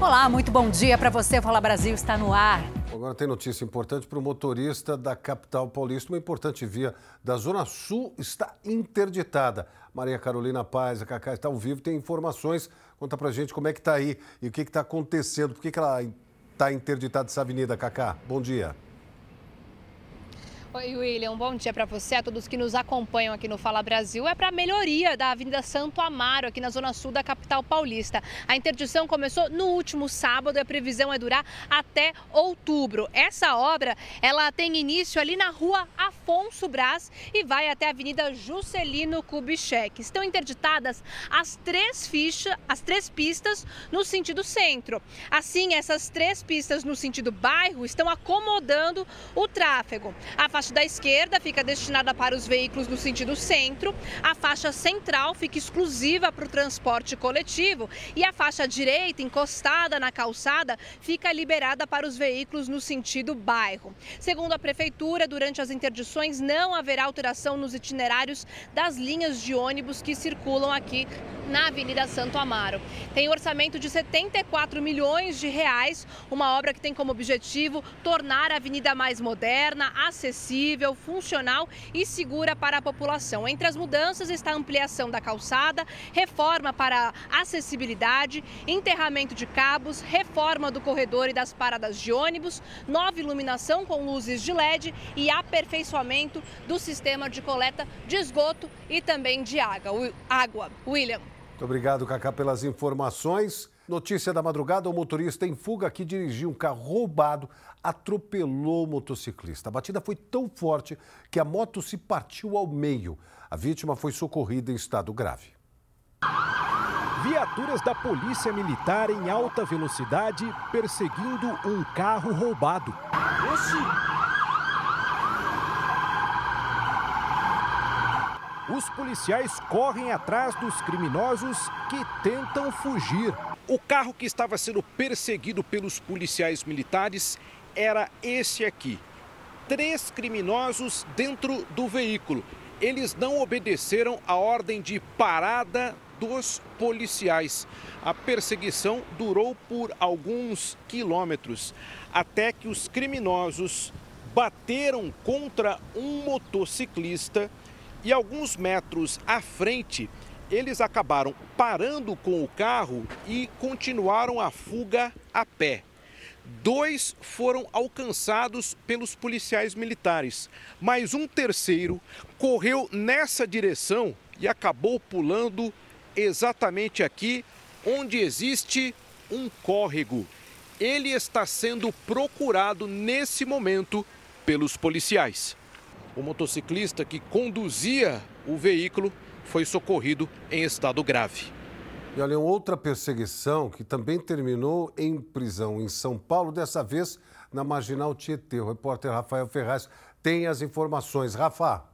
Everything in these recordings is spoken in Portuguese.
Olá, muito bom dia para você. Fala Brasil está no ar. Agora tem notícia importante para o motorista da capital paulista. Uma importante via da Zona Sul está interditada. Maria Carolina Paz, a Cacá está ao vivo, tem informações. Conta para gente como é que está aí e o que está acontecendo. Por que, que ela está interditada essa avenida, Cacá? Bom dia. Oi, William. Bom dia para você, a todos que nos acompanham aqui no Fala Brasil. É para a melhoria da Avenida Santo Amaro, aqui na zona sul da capital paulista. A interdição começou no último sábado e a previsão é durar até outubro. Essa obra, ela tem início ali na rua Afonso Brás e vai até a Avenida Juscelino Kubitschek. Estão interditadas as três fichas, as três pistas no sentido centro. Assim, essas três pistas no sentido bairro estão acomodando o tráfego. A faixa da esquerda fica destinada para os veículos no sentido centro, a faixa central fica exclusiva para o transporte coletivo e a faixa direita, encostada na calçada, fica liberada para os veículos no sentido bairro. Segundo a Prefeitura, durante as interdições não haverá alteração nos itinerários das linhas de ônibus que circulam aqui na Avenida Santo Amaro. Tem orçamento de 74 milhões de reais, uma obra que tem como objetivo tornar a avenida mais moderna, acessível acessível, funcional e segura para a população. Entre as mudanças está a ampliação da calçada, reforma para acessibilidade, enterramento de cabos, reforma do corredor e das paradas de ônibus, nova iluminação com luzes de LED e aperfeiçoamento do sistema de coleta de esgoto e também de água. William. Muito obrigado, Cacá, pelas informações. Notícia da madrugada: o motorista em fuga que dirigia um carro roubado atropelou o motociclista. A batida foi tão forte que a moto se partiu ao meio. A vítima foi socorrida em estado grave. Viaturas da Polícia Militar em alta velocidade perseguindo um carro roubado. Os policiais correm atrás dos criminosos que tentam fugir. O carro que estava sendo perseguido pelos policiais militares era esse aqui. Três criminosos dentro do veículo. Eles não obedeceram a ordem de parada dos policiais. A perseguição durou por alguns quilômetros, até que os criminosos bateram contra um motociclista e alguns metros à frente eles acabaram parando com o carro e continuaram a fuga a pé. Dois foram alcançados pelos policiais militares, mas um terceiro correu nessa direção e acabou pulando exatamente aqui onde existe um córrego. Ele está sendo procurado nesse momento pelos policiais. O motociclista que conduzia o veículo foi socorrido em estado grave. E olha, outra perseguição que também terminou em prisão em São Paulo, dessa vez na Marginal Tietê. O repórter Rafael Ferraz tem as informações. Rafa.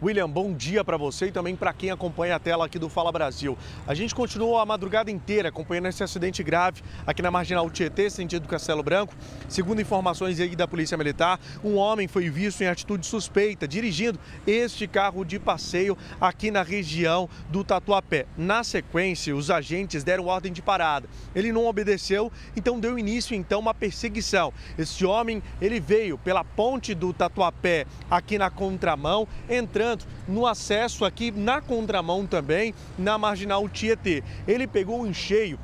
William, bom dia para você e também para quem acompanha a tela aqui do Fala Brasil. A gente continuou a madrugada inteira acompanhando esse acidente grave aqui na Marginal Tietê, sentido Castelo Branco. Segundo informações aí da Polícia Militar, um homem foi visto em atitude suspeita dirigindo este carro de passeio aqui na região do Tatuapé. Na sequência, os agentes deram ordem de parada. Ele não obedeceu, então deu início então uma perseguição. Este homem, ele veio pela ponte do Tatuapé aqui na contramão, entrando no acesso aqui na contramão também, na marginal Tietê. Ele pegou em cheio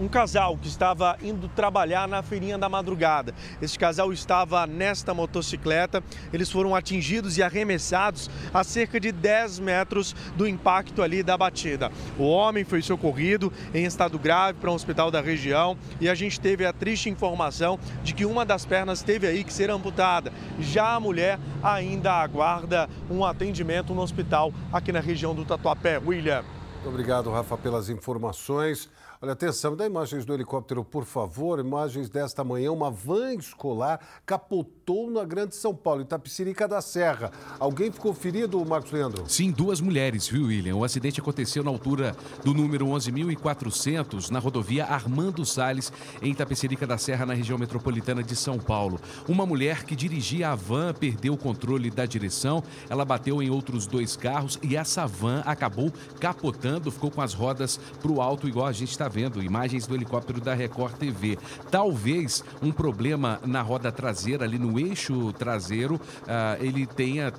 um casal que estava indo trabalhar na feirinha da madrugada. Este casal estava nesta motocicleta, eles foram atingidos e arremessados a cerca de 10 metros do impacto ali da batida. O homem foi socorrido em estado grave para um hospital da região e a gente teve a triste informação de que uma das pernas teve aí que ser amputada. Já a mulher ainda aguarda um atendimento no hospital aqui na região do Tatuapé. William. Muito obrigado, Rafa, pelas informações. Olha, atenção, dá imagens do helicóptero, por favor. Imagens desta manhã. Uma van escolar capotou na Grande São Paulo, Itapicirica da Serra. Alguém ficou ferido, Marcos Leandro? Sim, duas mulheres, viu, William? O acidente aconteceu na altura do número 11.400, na rodovia Armando Salles, em Itapecerica da Serra, na região metropolitana de São Paulo. Uma mulher que dirigia a van perdeu o controle da direção. Ela bateu em outros dois carros e essa van acabou capotando ficou com as rodas para o alto, igual a gente está vendo. Imagens do helicóptero da Record TV. Talvez um problema na roda traseira, ali no eixo traseiro, uh, ele tenha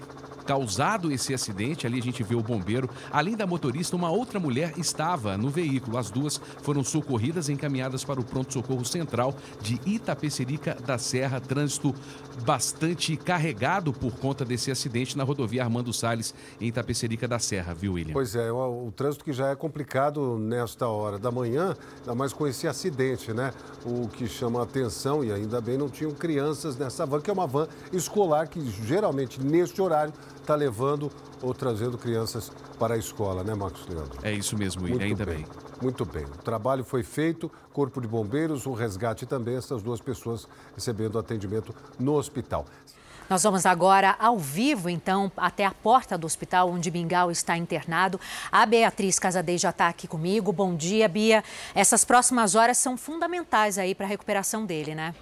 causado esse acidente. Ali a gente vê o bombeiro. Além da motorista, uma outra mulher estava no veículo. As duas foram socorridas e encaminhadas para o pronto-socorro central de Itapecerica da Serra. Trânsito bastante carregado por conta desse acidente na rodovia Armando Salles, em Itapecerica da Serra, viu, William? Pois é, o, o trânsito que já é complicado nesta hora da manhã, ainda mais com esse acidente, né? O que chama a atenção, e ainda bem não tinham crianças nessa van, que é uma van escolar que geralmente neste horário está levando ou trazendo crianças para a escola, né, Marcos Leandro? É isso mesmo, William, ainda bem. bem. Muito bem. O trabalho foi feito, Corpo de Bombeiros, o resgate também, essas duas pessoas recebendo atendimento no hospital. Nós vamos agora ao vivo, então, até a porta do hospital onde Bingal está internado. A Beatriz Casadei já está aqui comigo. Bom dia, Bia. Essas próximas horas são fundamentais aí para a recuperação dele, né?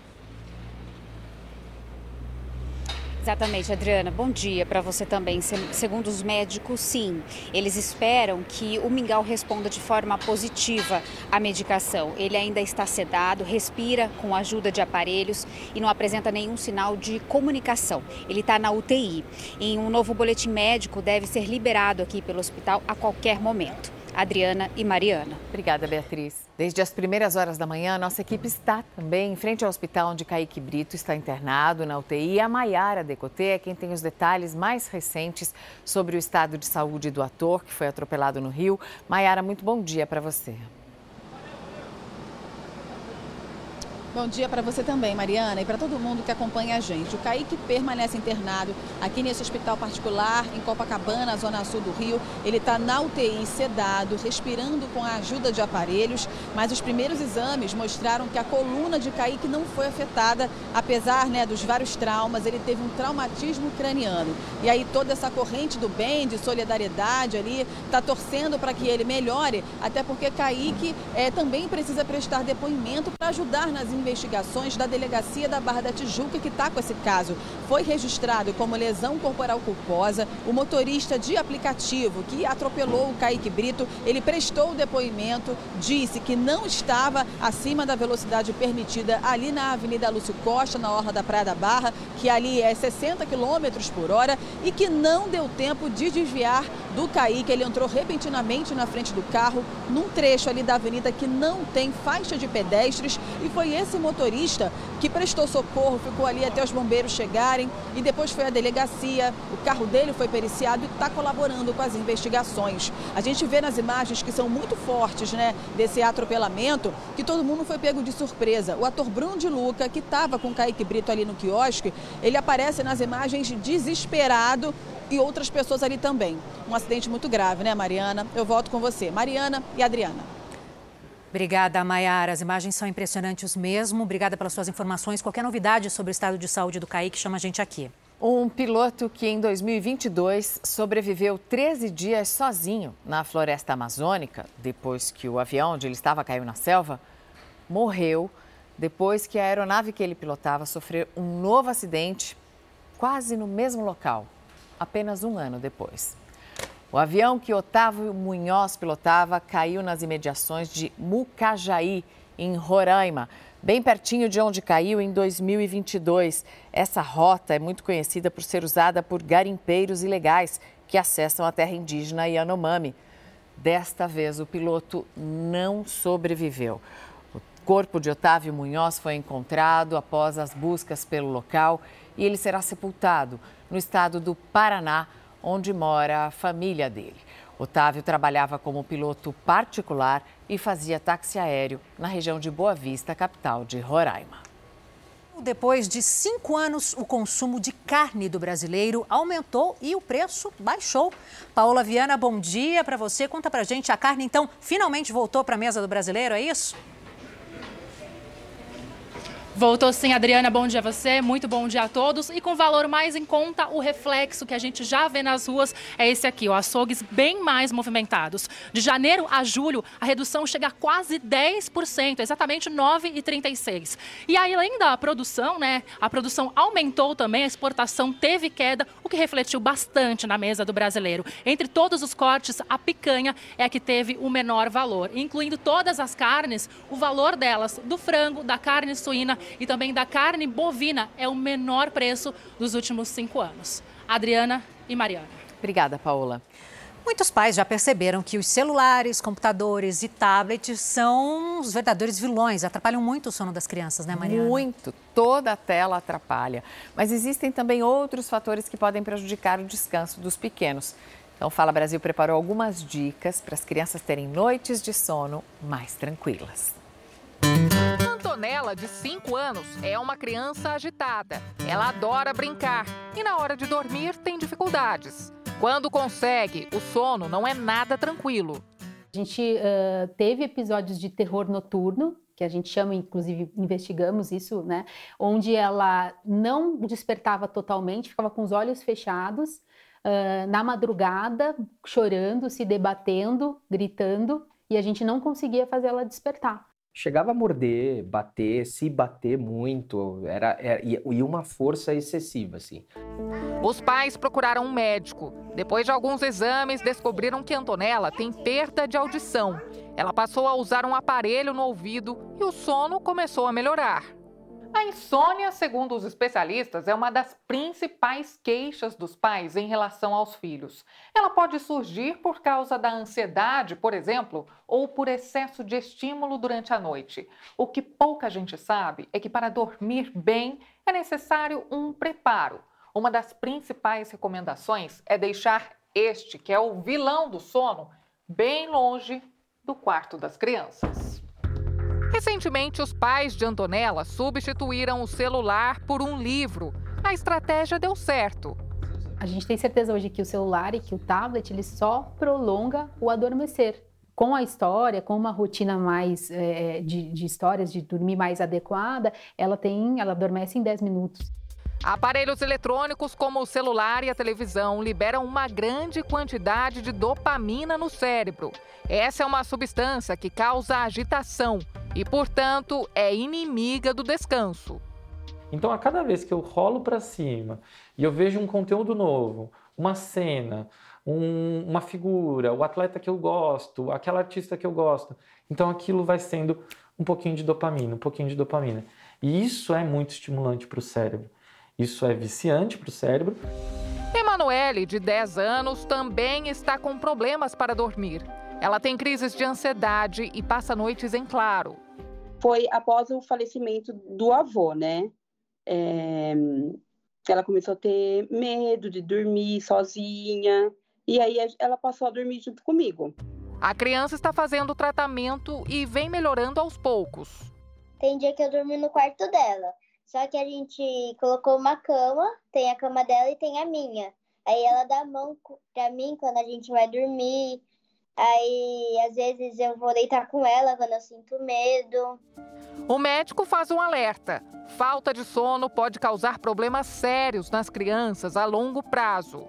Exatamente, Adriana. Bom dia para você também. Segundo os médicos, sim, eles esperam que o mingau responda de forma positiva à medicação. Ele ainda está sedado, respira com a ajuda de aparelhos e não apresenta nenhum sinal de comunicação. Ele está na UTI. Em um novo boletim médico deve ser liberado aqui pelo hospital a qualquer momento. Adriana e Mariana. Obrigada, Beatriz. Desde as primeiras horas da manhã, nossa equipe está também em frente ao hospital onde Kaique Brito está internado na UTI. A Maiara Decotê é quem tem os detalhes mais recentes sobre o estado de saúde do ator que foi atropelado no Rio. Maiara, muito bom dia para você. Bom dia para você também, Mariana, e para todo mundo que acompanha a gente. O Kaique permanece internado aqui nesse hospital particular, em Copacabana, zona sul do Rio. Ele está na UTI, sedado, respirando com a ajuda de aparelhos, mas os primeiros exames mostraram que a coluna de Kaique não foi afetada, apesar né, dos vários traumas, ele teve um traumatismo craniano. E aí toda essa corrente do bem, de solidariedade ali, está torcendo para que ele melhore, até porque Kaique é, também precisa prestar depoimento para ajudar nas investigações da Delegacia da Barra da Tijuca, que está com esse caso. Foi registrado como lesão corporal culposa o motorista de aplicativo que atropelou o Kaique Brito. Ele prestou o depoimento, disse que não estava acima da velocidade permitida ali na Avenida Lúcio Costa, na Orla da Praia da Barra, que ali é 60 km por hora e que não deu tempo de desviar do Kaique. Ele entrou repentinamente na frente do carro, num trecho ali da avenida que não tem faixa de pedestres e foi esse esse motorista que prestou socorro, ficou ali até os bombeiros chegarem e depois foi à delegacia. O carro dele foi periciado e está colaborando com as investigações. A gente vê nas imagens que são muito fortes, né, desse atropelamento, que todo mundo foi pego de surpresa. O ator Bruno de Luca, que estava com Kaique Brito ali no quiosque, ele aparece nas imagens desesperado e outras pessoas ali também. Um acidente muito grave, né, Mariana? Eu volto com você. Mariana e Adriana. Obrigada, Maiara. As imagens são impressionantes mesmo. Obrigada pelas suas informações. Qualquer novidade sobre o estado de saúde do Kaique, chama a gente aqui. Um piloto que em 2022 sobreviveu 13 dias sozinho na floresta amazônica, depois que o avião onde ele estava caiu na selva, morreu depois que a aeronave que ele pilotava sofreu um novo acidente quase no mesmo local, apenas um ano depois. O avião que Otávio Munhoz pilotava caiu nas imediações de Mucajaí, em Roraima, bem pertinho de onde caiu em 2022. Essa rota é muito conhecida por ser usada por garimpeiros ilegais que acessam a terra indígena Yanomami. Desta vez, o piloto não sobreviveu. O corpo de Otávio Munhoz foi encontrado após as buscas pelo local e ele será sepultado no estado do Paraná onde mora a família dele. Otávio trabalhava como piloto particular e fazia táxi aéreo na região de Boa Vista, capital de Roraima. Depois de cinco anos, o consumo de carne do brasileiro aumentou e o preço baixou. Paola Viana, bom dia para você. Conta para gente, a carne então finalmente voltou para a mesa do brasileiro, é isso? Voltou sim, Adriana. Bom dia a você, muito bom dia a todos. E com valor mais em conta, o reflexo que a gente já vê nas ruas é esse aqui, ó, açougues bem mais movimentados. De janeiro a julho, a redução chega a quase 10%, exatamente 9,36%. E aí, além da produção, né, a produção aumentou também, a exportação teve queda, o que refletiu bastante na mesa do brasileiro. Entre todos os cortes, a picanha é a que teve o menor valor, incluindo todas as carnes, o valor delas, do frango, da carne suína e também da carne bovina é o menor preço dos últimos cinco anos. Adriana e Mariana. Obrigada, Paola. Muitos pais já perceberam que os celulares, computadores e tablets são os verdadeiros vilões, atrapalham muito o sono das crianças, né, Mariana? Muito, toda a tela atrapalha. Mas existem também outros fatores que podem prejudicar o descanso dos pequenos. Então, Fala Brasil preparou algumas dicas para as crianças terem noites de sono mais tranquilas. Antonella, de 5 anos, é uma criança agitada. Ela adora brincar e, na hora de dormir, tem dificuldades. Quando consegue, o sono não é nada tranquilo. A gente uh, teve episódios de terror noturno, que a gente chama, inclusive investigamos isso, né? Onde ela não despertava totalmente, ficava com os olhos fechados, uh, na madrugada, chorando, se debatendo, gritando, e a gente não conseguia fazer ela despertar chegava a morder, bater, se bater muito, era, era e uma força excessiva, assim. Os pais procuraram um médico. Depois de alguns exames, descobriram que Antonella tem perda de audição. Ela passou a usar um aparelho no ouvido e o sono começou a melhorar. A insônia, segundo os especialistas, é uma das principais queixas dos pais em relação aos filhos. Ela pode surgir por causa da ansiedade, por exemplo, ou por excesso de estímulo durante a noite. O que pouca gente sabe é que para dormir bem é necessário um preparo. Uma das principais recomendações é deixar este, que é o vilão do sono, bem longe do quarto das crianças. Recentemente, os pais de Antonella substituíram o celular por um livro. A estratégia deu certo. A gente tem certeza hoje que o celular e que o tablet ele só prolonga o adormecer. Com a história, com uma rotina mais é, de, de histórias, de dormir mais adequada, ela tem, ela adormece em 10 minutos. Aparelhos eletrônicos como o celular e a televisão liberam uma grande quantidade de dopamina no cérebro. Essa é uma substância que causa agitação e, portanto, é inimiga do descanso. Então, a cada vez que eu rolo para cima e eu vejo um conteúdo novo, uma cena, um, uma figura, o atleta que eu gosto, aquela artista que eu gosto, então aquilo vai sendo um pouquinho de dopamina, um pouquinho de dopamina. E isso é muito estimulante para o cérebro. Isso é viciante para o cérebro. Emanuele, de 10 anos, também está com problemas para dormir. Ela tem crises de ansiedade e passa noites em claro. Foi após o falecimento do avô, né? É... Ela começou a ter medo de dormir sozinha. E aí ela passou a dormir junto comigo. A criança está fazendo o tratamento e vem melhorando aos poucos. Tem dia que eu dormi no quarto dela. Só que a gente colocou uma cama, tem a cama dela e tem a minha. Aí ela dá a mão pra mim quando a gente vai dormir. Aí, às vezes, eu vou deitar com ela quando eu sinto medo. O médico faz um alerta: falta de sono pode causar problemas sérios nas crianças a longo prazo.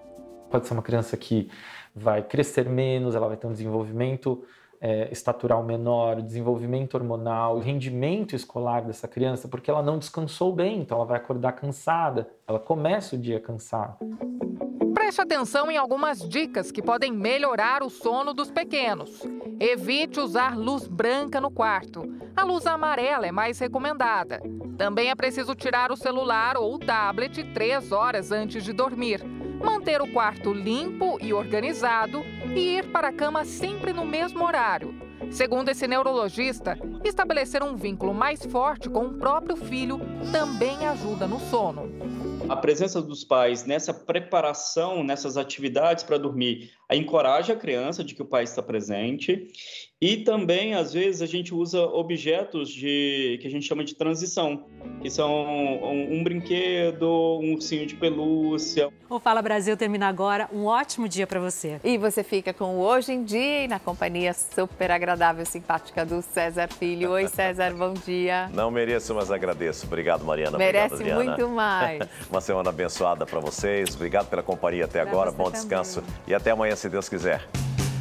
Pode ser uma criança que vai crescer menos, ela vai ter um desenvolvimento é, estatural menor, desenvolvimento hormonal, rendimento escolar dessa criança, porque ela não descansou bem, então ela vai acordar cansada, ela começa o dia cansada. Preste atenção em algumas dicas que podem melhorar o sono dos pequenos. Evite usar luz branca no quarto. A luz amarela é mais recomendada. Também é preciso tirar o celular ou o tablet três horas antes de dormir manter o quarto limpo e organizado e ir para a cama sempre no mesmo horário. Segundo esse neurologista, estabelecer um vínculo mais forte com o próprio filho também ajuda no sono. A presença dos pais nessa preparação, nessas atividades para dormir, encoraja a criança de que o pai está presente E também, às vezes, a gente usa objetos de que a gente chama de transição, que são um, um brinquedo, um ursinho de pelúcia. O Fala Brasil termina agora. Um ótimo dia para você. E você fica com o Hoje em Dia e na companhia super agradável e simpática do César Filho. Oi, César, bom dia. Não mereço, mas agradeço. Obrigado, Mariana. Merece Obrigado, muito mais. Uma semana abençoada para vocês. Obrigado pela companhia até pra agora. Bom também. descanso e até amanhã, se Deus quiser.